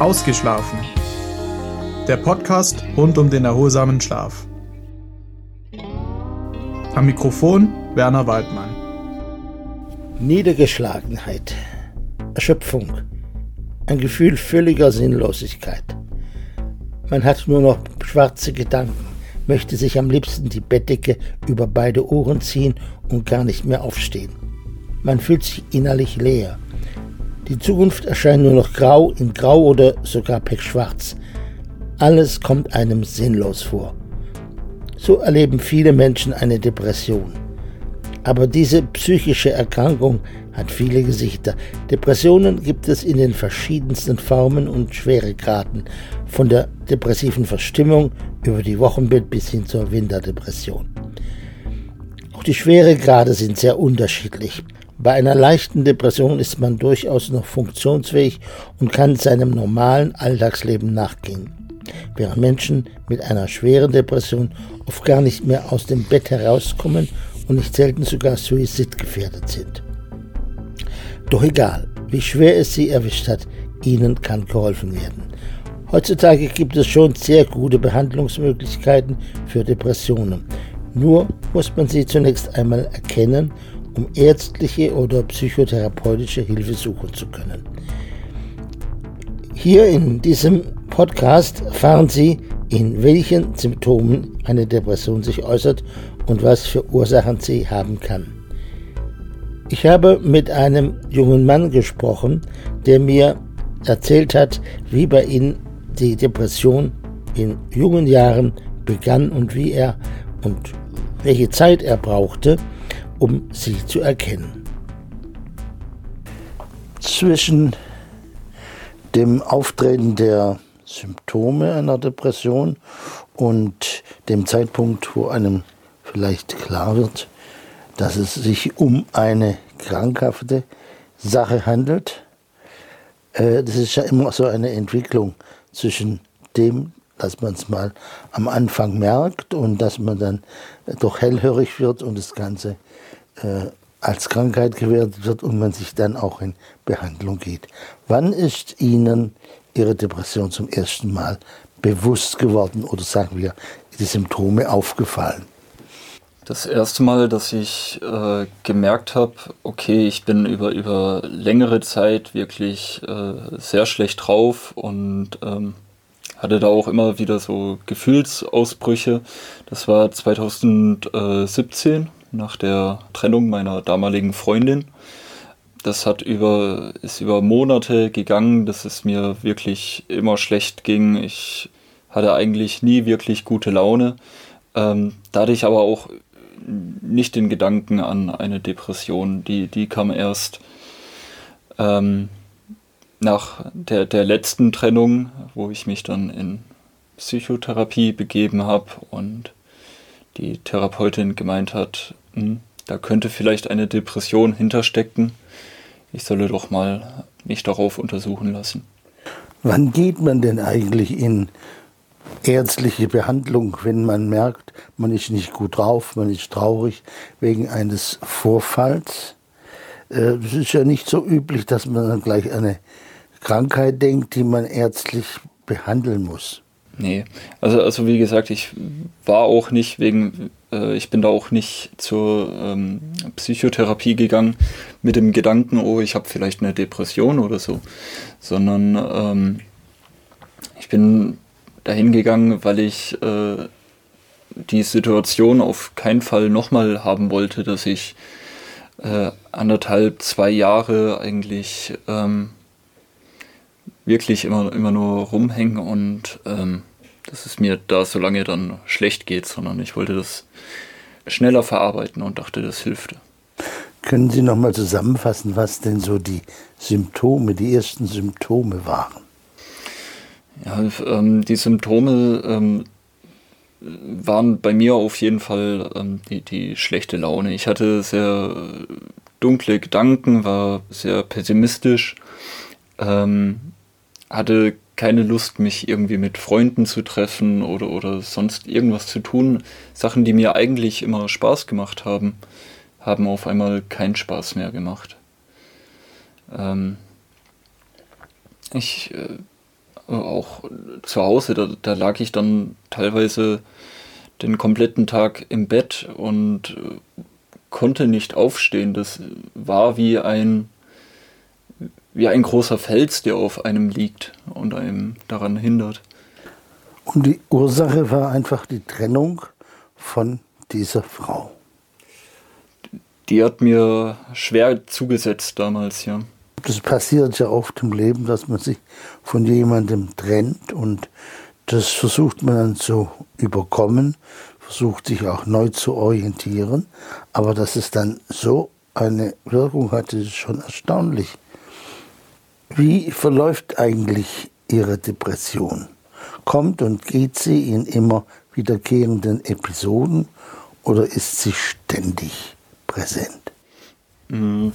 Ausgeschlafen. Der Podcast rund um den erholsamen Schlaf. Am Mikrofon Werner Waldmann. Niedergeschlagenheit, Erschöpfung, ein Gefühl völliger Sinnlosigkeit. Man hat nur noch schwarze Gedanken, möchte sich am liebsten die Bettdecke über beide Ohren ziehen und gar nicht mehr aufstehen. Man fühlt sich innerlich leer, die Zukunft erscheint nur noch grau, in grau oder sogar pechschwarz. Alles kommt einem sinnlos vor. So erleben viele Menschen eine Depression. Aber diese psychische Erkrankung hat viele Gesichter. Depressionen gibt es in den verschiedensten Formen und Schweregraden, von der depressiven Verstimmung über die Wochenbett bis hin zur Winterdepression. Auch die Schweregrade sind sehr unterschiedlich. Bei einer leichten Depression ist man durchaus noch funktionsfähig und kann seinem normalen Alltagsleben nachgehen, während Menschen mit einer schweren Depression oft gar nicht mehr aus dem Bett herauskommen und nicht selten sogar suizidgefährdet sind. Doch egal, wie schwer es sie erwischt hat, ihnen kann geholfen werden. Heutzutage gibt es schon sehr gute Behandlungsmöglichkeiten für Depressionen. Nur muss man sie zunächst einmal erkennen um ärztliche oder psychotherapeutische Hilfe suchen zu können. Hier in diesem Podcast erfahren Sie, in welchen Symptomen eine Depression sich äußert und was für Ursachen sie haben kann. Ich habe mit einem jungen Mann gesprochen, der mir erzählt hat, wie bei ihm die Depression in jungen Jahren begann und wie er und welche Zeit er brauchte, um sie zu erkennen. Zwischen dem Auftreten der Symptome einer Depression und dem Zeitpunkt, wo einem vielleicht klar wird, dass es sich um eine krankhafte Sache handelt. Äh, das ist ja immer so eine Entwicklung zwischen dem, dass man es mal am Anfang merkt und dass man dann doch hellhörig wird und das Ganze äh, als Krankheit gewertet wird und man sich dann auch in Behandlung geht. Wann ist Ihnen Ihre Depression zum ersten Mal bewusst geworden oder sagen wir die Symptome aufgefallen? Das erste Mal, dass ich äh, gemerkt habe, okay, ich bin über, über längere Zeit wirklich äh, sehr schlecht drauf und ähm, hatte da auch immer wieder so Gefühlsausbrüche. Das war 2017 nach der Trennung meiner damaligen Freundin. Das hat über, ist über Monate gegangen, dass es mir wirklich immer schlecht ging. Ich hatte eigentlich nie wirklich gute Laune. Ähm, da hatte ich aber auch nicht den Gedanken an eine Depression. Die, die kam erst ähm, nach der, der letzten Trennung, wo ich mich dann in Psychotherapie begeben habe und die Therapeutin gemeint hat, da könnte vielleicht eine Depression hinterstecken. Ich solle doch mal mich darauf untersuchen lassen. Wann geht man denn eigentlich in ärztliche Behandlung, wenn man merkt, man ist nicht gut drauf, man ist traurig wegen eines Vorfalls? Äh, es ist ja nicht so üblich, dass man dann gleich eine Krankheit denkt, die man ärztlich behandeln muss. Nee, also, also wie gesagt, ich war auch nicht wegen, äh, ich bin da auch nicht zur ähm, Psychotherapie gegangen mit dem Gedanken, oh, ich habe vielleicht eine Depression oder so, sondern ähm, ich bin dahin gegangen, weil ich äh, die Situation auf keinen Fall nochmal haben wollte, dass ich äh, anderthalb, zwei Jahre eigentlich ähm, wirklich immer, immer nur rumhängen und ähm, dass es mir da so lange dann schlecht geht, sondern ich wollte das schneller verarbeiten und dachte, das hilft. Können Sie noch mal zusammenfassen, was denn so die Symptome, die ersten Symptome waren? Ja, ähm, die Symptome ähm, waren bei mir auf jeden Fall ähm, die, die schlechte Laune. Ich hatte sehr dunkle Gedanken, war sehr pessimistisch, ähm, hatte keine Lust, mich irgendwie mit Freunden zu treffen oder, oder sonst irgendwas zu tun. Sachen, die mir eigentlich immer Spaß gemacht haben, haben auf einmal keinen Spaß mehr gemacht. Ähm, ich äh, auch zu Hause, da, da, lag ich dann teilweise den kompletten Tag im Bett und äh, konnte nicht aufstehen. Das war wie ein, wie ein großer Fels, der auf einem liegt und einem daran hindert. Und die Ursache war einfach die Trennung von dieser Frau. Die hat mir schwer zugesetzt damals, ja. Das passiert ja oft im Leben, dass man sich von jemandem trennt und das versucht man dann zu überkommen, versucht sich auch neu zu orientieren, aber dass es dann so eine Wirkung hatte, ist schon erstaunlich. Wie verläuft eigentlich Ihre Depression? Kommt und geht sie in immer wiederkehrenden Episoden oder ist sie ständig präsent? Mhm.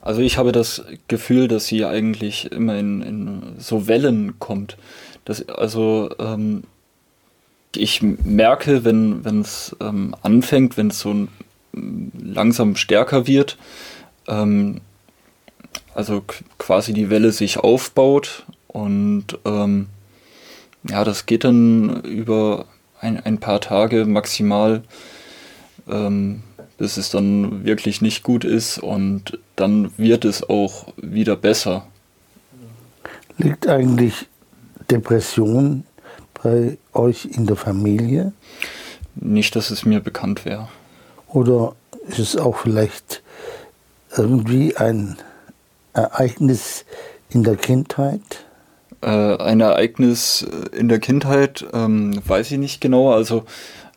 Also ich habe das Gefühl, dass sie eigentlich immer in, in so Wellen kommt. Das, also ähm, ich merke, wenn es ähm, anfängt, wenn es so langsam stärker wird, ähm, also quasi die Welle sich aufbaut und ähm, ja, das geht dann über ein, ein paar Tage maximal, ähm, bis es dann wirklich nicht gut ist und dann wird es auch wieder besser. Liegt eigentlich Depression bei euch in der Familie? Nicht, dass es mir bekannt wäre. Oder ist es auch vielleicht irgendwie ein Ereignis in der Kindheit? Äh, ein Ereignis in der Kindheit ähm, weiß ich nicht genau. Also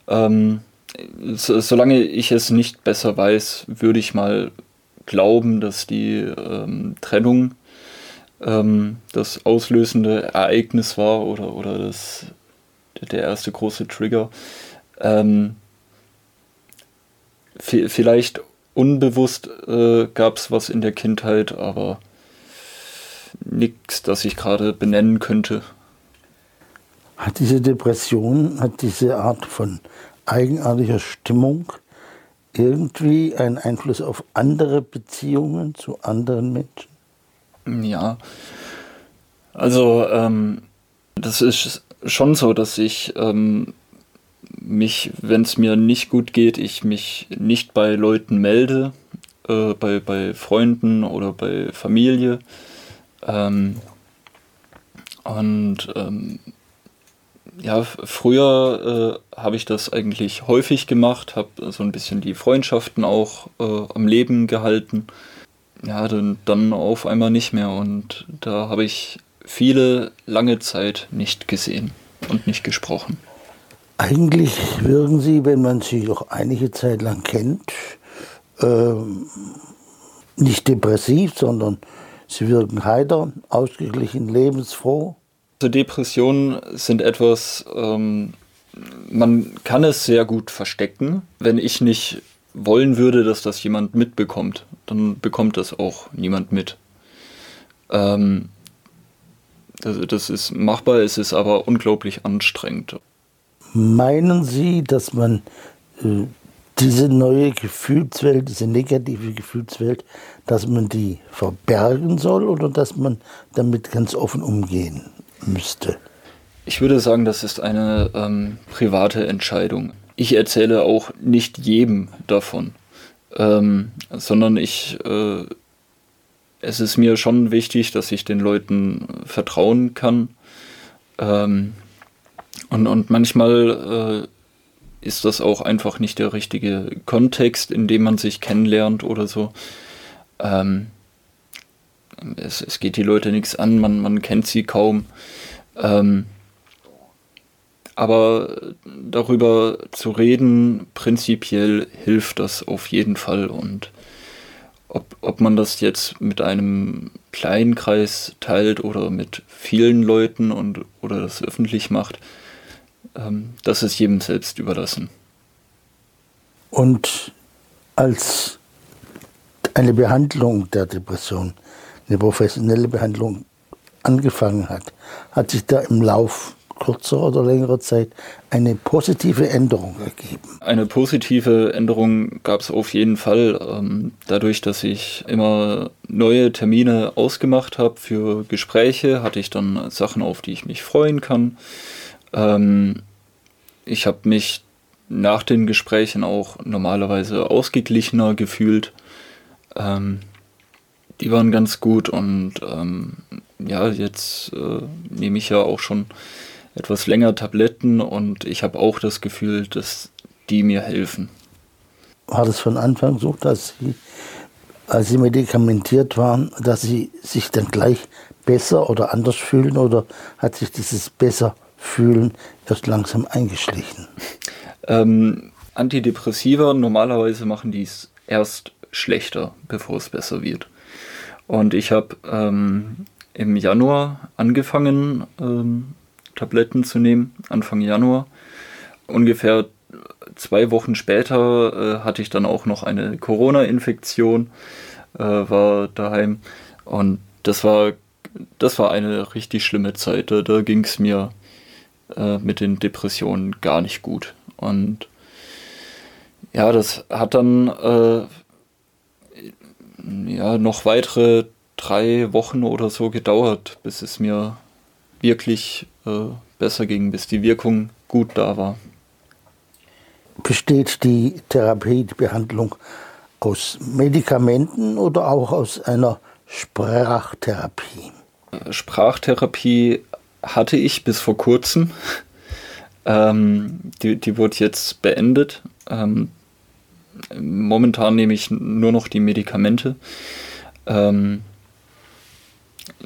ähm, so, solange ich es nicht besser weiß, würde ich mal glauben, dass die ähm, Trennung ähm, das auslösende Ereignis war oder, oder das, der erste große Trigger. Ähm, vielleicht unbewusst äh, gab es was in der Kindheit, aber nichts, das ich gerade benennen könnte. Hat diese Depression, hat diese Art von eigenartiger Stimmung irgendwie einen Einfluss auf andere Beziehungen zu anderen Menschen? Ja, also ähm, das ist schon so, dass ich ähm, mich, wenn es mir nicht gut geht, ich mich nicht bei Leuten melde, äh, bei, bei Freunden oder bei Familie. Ähm, und ähm, ja, früher äh, habe ich das eigentlich häufig gemacht, habe so ein bisschen die Freundschaften auch äh, am Leben gehalten. Ja, dann, dann auf einmal nicht mehr und da habe ich viele lange Zeit nicht gesehen und nicht gesprochen. Eigentlich wirken Sie, wenn man Sie doch einige Zeit lang kennt, äh, nicht depressiv, sondern Sie wirken heiter, ausgeglichen, lebensfroh. Also Depressionen sind etwas, ähm, man kann es sehr gut verstecken. Wenn ich nicht wollen würde, dass das jemand mitbekommt, dann bekommt das auch niemand mit. Ähm, das, das ist machbar, es ist aber unglaublich anstrengend. Meinen Sie, dass man äh, diese neue Gefühlswelt, diese negative Gefühlswelt, dass man die verbergen soll oder dass man damit ganz offen umgehen müsste? Ich würde sagen, das ist eine ähm, private Entscheidung. Ich erzähle auch nicht jedem davon, ähm, sondern ich, äh, es ist mir schon wichtig, dass ich den Leuten vertrauen kann. Ähm, und, und manchmal äh, ist das auch einfach nicht der richtige Kontext, in dem man sich kennenlernt oder so. Ähm, es, es, geht die Leute nichts an, man, man kennt sie kaum. Ähm, aber darüber zu reden, prinzipiell hilft das auf jeden Fall. Und ob, ob man das jetzt mit einem kleinen Kreis teilt oder mit vielen Leuten und oder das öffentlich macht, das ist jedem selbst überlassen. Und als eine Behandlung der Depression, eine professionelle Behandlung angefangen hat, hat sich da im Lauf kürzer oder längerer Zeit eine positive Änderung ergeben? Eine positive Änderung gab es auf jeden Fall. Ähm, dadurch, dass ich immer neue Termine ausgemacht habe für Gespräche, hatte ich dann Sachen, auf die ich mich freuen kann. Ähm, ich habe mich nach den Gesprächen auch normalerweise ausgeglichener gefühlt. Ähm, die waren ganz gut und ähm, ja, jetzt äh, nehme ich ja auch schon etwas länger Tabletten und ich habe auch das Gefühl, dass die mir helfen. War das von Anfang so, dass Sie, als Sie medikamentiert waren, dass Sie sich dann gleich besser oder anders fühlen oder hat sich dieses besser fühlen erst langsam eingeschlichen? Ähm, Antidepressiva normalerweise machen dies erst schlechter, bevor es besser wird. Und ich habe ähm, im Januar angefangen, ähm, Tabletten zu nehmen, Anfang Januar. Ungefähr zwei Wochen später äh, hatte ich dann auch noch eine Corona-Infektion, äh, war daheim. Und das war, das war eine richtig schlimme Zeit. Da, da ging es mir äh, mit den Depressionen gar nicht gut. Und ja, das hat dann äh, ja, noch weitere drei Wochen oder so gedauert, bis es mir wirklich äh, besser ging, bis die Wirkung gut da war. Besteht die Therapie, die Behandlung aus Medikamenten oder auch aus einer Sprachtherapie? Sprachtherapie hatte ich bis vor kurzem. Ähm, die, die wurde jetzt beendet. Ähm, momentan nehme ich nur noch die Medikamente. Ähm,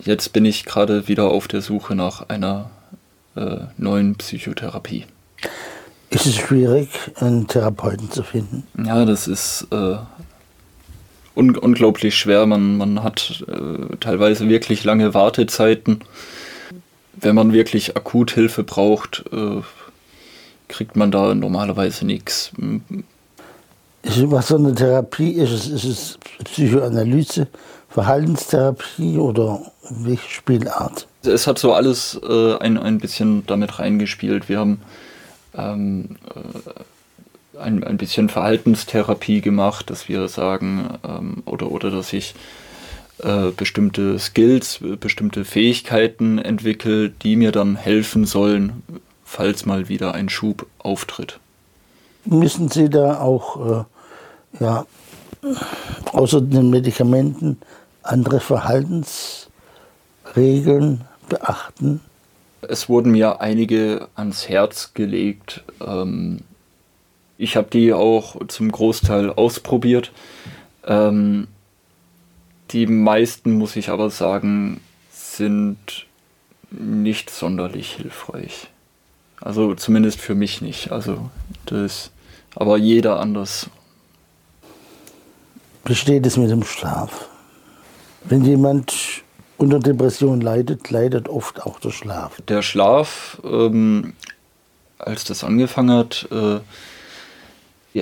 jetzt bin ich gerade wieder auf der Suche nach einer äh, neuen Psychotherapie. Ist es schwierig, einen Therapeuten zu finden? Ja, das ist äh, un unglaublich schwer. Man, man hat äh, teilweise wirklich lange Wartezeiten. Wenn man wirklich akut Hilfe braucht, äh, kriegt man da normalerweise nichts. Was so eine Therapie ist, ist, ist es Psychoanalyse, Verhaltenstherapie oder welche Spielart? Es hat so alles äh, ein, ein bisschen damit reingespielt. Wir haben ähm, äh, ein, ein bisschen Verhaltenstherapie gemacht, dass wir sagen, ähm, oder, oder dass ich äh, bestimmte Skills, bestimmte Fähigkeiten entwickle, die mir dann helfen sollen, falls mal wieder ein Schub auftritt. Müssen Sie da auch, äh, ja, außer den Medikamenten andere Verhaltensregeln beachten? Es wurden mir einige ans Herz gelegt. Ähm, ich habe die auch zum Großteil ausprobiert. Ähm, die meisten, muss ich aber sagen, sind nicht sonderlich hilfreich. Also zumindest für mich nicht. Also das, aber jeder anders. Besteht es mit dem Schlaf? Wenn jemand unter Depression leidet, leidet oft auch der Schlaf. Der Schlaf, ähm, als das angefangen hat, äh,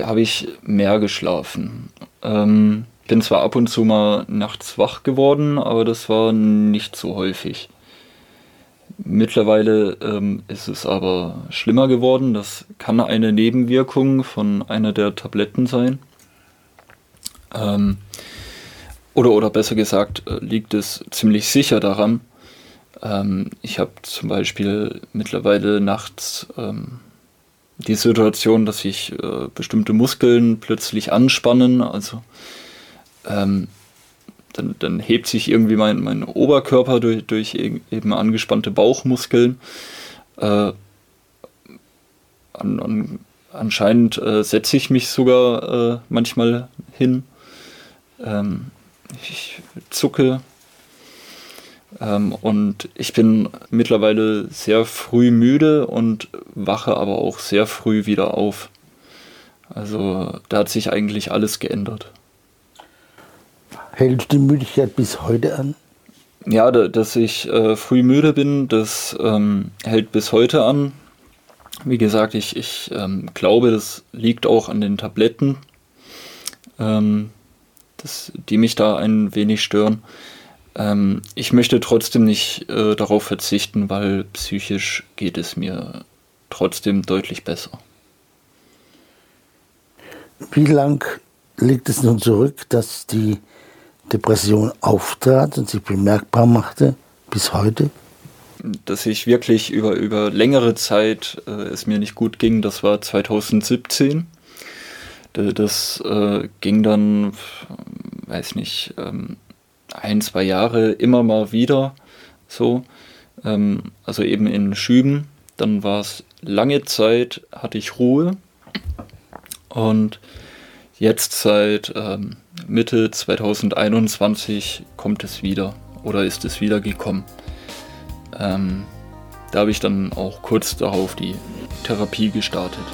habe ich mehr geschlafen. Ähm, bin zwar ab und zu mal nachts wach geworden, aber das war nicht so häufig. Mittlerweile ähm, ist es aber schlimmer geworden. Das kann eine Nebenwirkung von einer der Tabletten sein. Ähm, oder, oder besser gesagt, äh, liegt es ziemlich sicher daran. Ähm, ich habe zum Beispiel mittlerweile nachts ähm, die Situation, dass sich äh, bestimmte Muskeln plötzlich anspannen. Also ähm, dann, dann, hebt sich irgendwie mein, mein Oberkörper durch, durch eben angespannte Bauchmuskeln. Äh, an, an, anscheinend äh, setze ich mich sogar äh, manchmal hin. Ähm, ich zucke. Ähm, und ich bin mittlerweile sehr früh müde und wache aber auch sehr früh wieder auf. Also da hat sich eigentlich alles geändert. Hält die Müdigkeit bis heute an? Ja, dass ich äh, früh müde bin, das ähm, hält bis heute an. Wie gesagt, ich, ich ähm, glaube, das liegt auch an den Tabletten. Ähm, das, die mich da ein wenig stören. Ähm, ich möchte trotzdem nicht äh, darauf verzichten, weil psychisch geht es mir trotzdem deutlich besser. Wie lang liegt es nun zurück, dass die Depression auftrat und sich bemerkbar machte bis heute? Dass ich wirklich über, über längere Zeit äh, es mir nicht gut ging, das war 2017. Das äh, ging dann, weiß nicht, ähm, ein, zwei Jahre immer mal wieder so. Ähm, also eben in Schüben. Dann war es lange Zeit, hatte ich Ruhe. Und jetzt seit ähm, Mitte 2021 kommt es wieder oder ist es wieder gekommen. Ähm, da habe ich dann auch kurz darauf die Therapie gestartet.